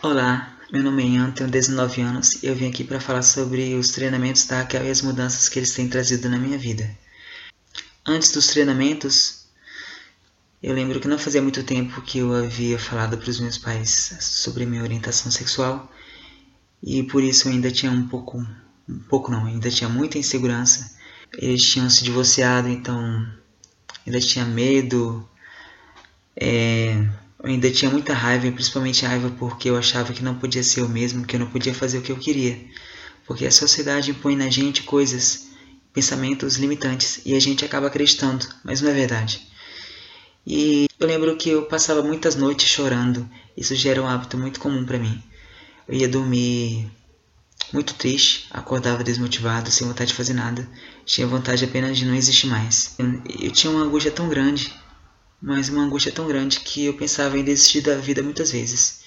Olá, meu nome é Ian, tenho 19 anos e eu vim aqui para falar sobre os treinamentos da Raquel e as mudanças que eles têm trazido na minha vida. Antes dos treinamentos, eu lembro que não fazia muito tempo que eu havia falado para os meus pais sobre minha orientação sexual e por isso eu ainda tinha um pouco, um pouco não, ainda tinha muita insegurança. Eles tinham se divorciado, então ainda tinha medo. É, eu ainda tinha muita raiva, principalmente raiva porque eu achava que não podia ser eu mesmo, que eu não podia fazer o que eu queria. Porque a sociedade impõe na gente coisas, pensamentos limitantes, e a gente acaba acreditando, mas não é verdade. E eu lembro que eu passava muitas noites chorando, isso já era um hábito muito comum para mim. Eu ia dormir muito triste, acordava desmotivado, sem vontade de fazer nada, tinha vontade apenas de não existir mais. Eu tinha uma angústia tão grande mas uma angústia tão grande que eu pensava em desistir da vida muitas vezes.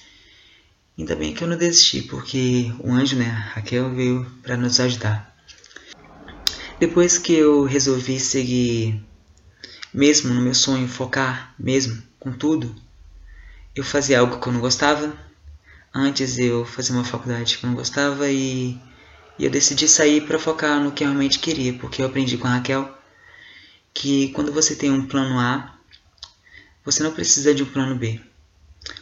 Ainda bem que eu não desisti, porque o anjo, né, Raquel, veio para nos ajudar. Depois que eu resolvi seguir, mesmo no meu sonho, focar mesmo com tudo, eu fazia algo que eu não gostava. Antes eu fazia uma faculdade que eu não gostava e, e eu decidi sair para focar no que eu realmente queria, porque eu aprendi com a Raquel que quando você tem um plano A, você não precisa de um plano B.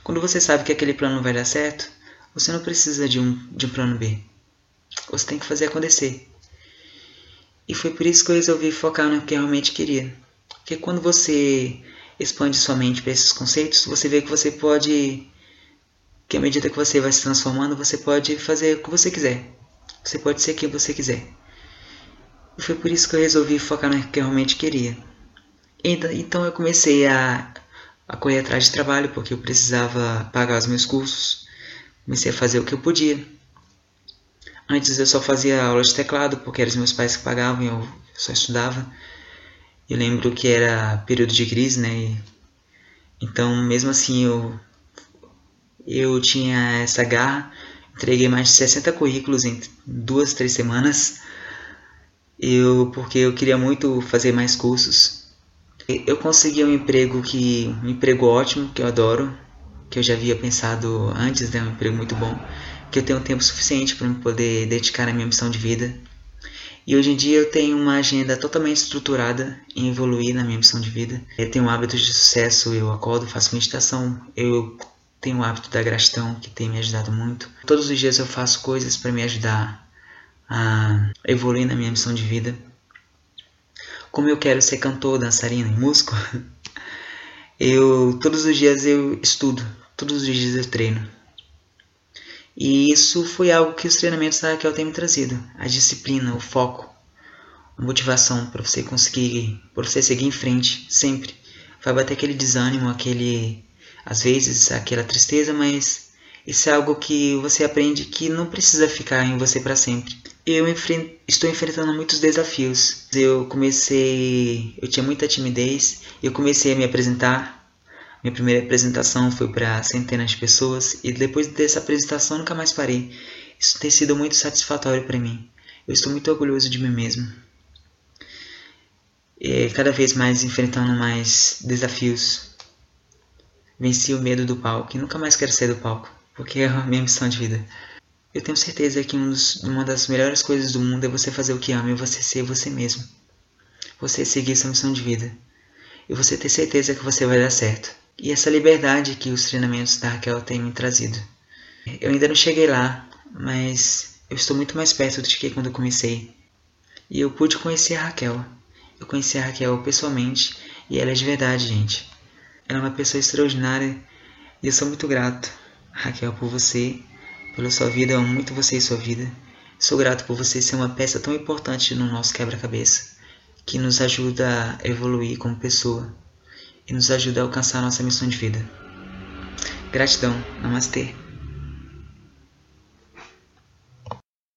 Quando você sabe que aquele plano vai dar certo, você não precisa de um, de um plano B. Você tem que fazer acontecer. E foi por isso que eu resolvi focar no que eu realmente queria. Porque quando você expande sua mente para esses conceitos, você vê que você pode. que à medida que você vai se transformando, você pode fazer o que você quiser. Você pode ser quem você quiser. E foi por isso que eu resolvi focar no que eu realmente queria. Então eu comecei a a correr atrás de trabalho porque eu precisava pagar os meus cursos. Comecei a fazer o que eu podia. Antes eu só fazia aula de teclado porque eram os meus pais que pagavam e eu só estudava. Eu lembro que era período de crise, né? E, então, mesmo assim, eu, eu tinha essa garra. Entreguei mais de 60 currículos em duas, três semanas. Eu, porque eu queria muito fazer mais cursos. Eu consegui um emprego que um emprego ótimo, que eu adoro, que eu já havia pensado antes, né, um emprego muito bom, que eu tenho tempo suficiente para me poder dedicar à minha missão de vida. E hoje em dia eu tenho uma agenda totalmente estruturada em evoluir na minha missão de vida. Eu tenho um hábito de sucesso, eu acordo, faço meditação, eu tenho o hábito da gratidão que tem me ajudado muito. Todos os dias eu faço coisas para me ajudar a evoluir na minha missão de vida. Como eu quero ser cantor, dançarino e músico, eu todos os dias eu estudo, todos os dias eu treino. E isso foi algo que os treinamentos da Raquel têm me trazido, a disciplina, o foco, a motivação para você conseguir, para você seguir em frente sempre. Vai bater aquele desânimo, aquele às vezes aquela tristeza, mas isso é algo que você aprende que não precisa ficar em você para sempre eu estou enfrentando muitos desafios. Eu comecei, eu tinha muita timidez, eu comecei a me apresentar. Minha primeira apresentação foi para centenas de pessoas e depois dessa apresentação nunca mais parei. Isso tem sido muito satisfatório para mim. Eu estou muito orgulhoso de mim mesmo. E cada vez mais enfrentando mais desafios. Venci o medo do palco e nunca mais quero sair do palco, porque é a minha missão de vida. Eu tenho certeza que um uma das melhores coisas do mundo é você fazer o que ama e você ser você mesmo. Você seguir sua missão de vida. E você ter certeza que você vai dar certo. E essa liberdade que os treinamentos da Raquel têm me trazido. Eu ainda não cheguei lá, mas eu estou muito mais perto do que quando eu comecei. E eu pude conhecer a Raquel. Eu conheci a Raquel pessoalmente e ela é de verdade, gente. Ela é uma pessoa extraordinária e eu sou muito grato, Raquel, por você pela sua vida, amo muito você e sua vida. Sou grato por você ser uma peça tão importante no nosso quebra-cabeça, que nos ajuda a evoluir como pessoa e nos ajuda a alcançar nossa missão de vida. Gratidão. Namastê.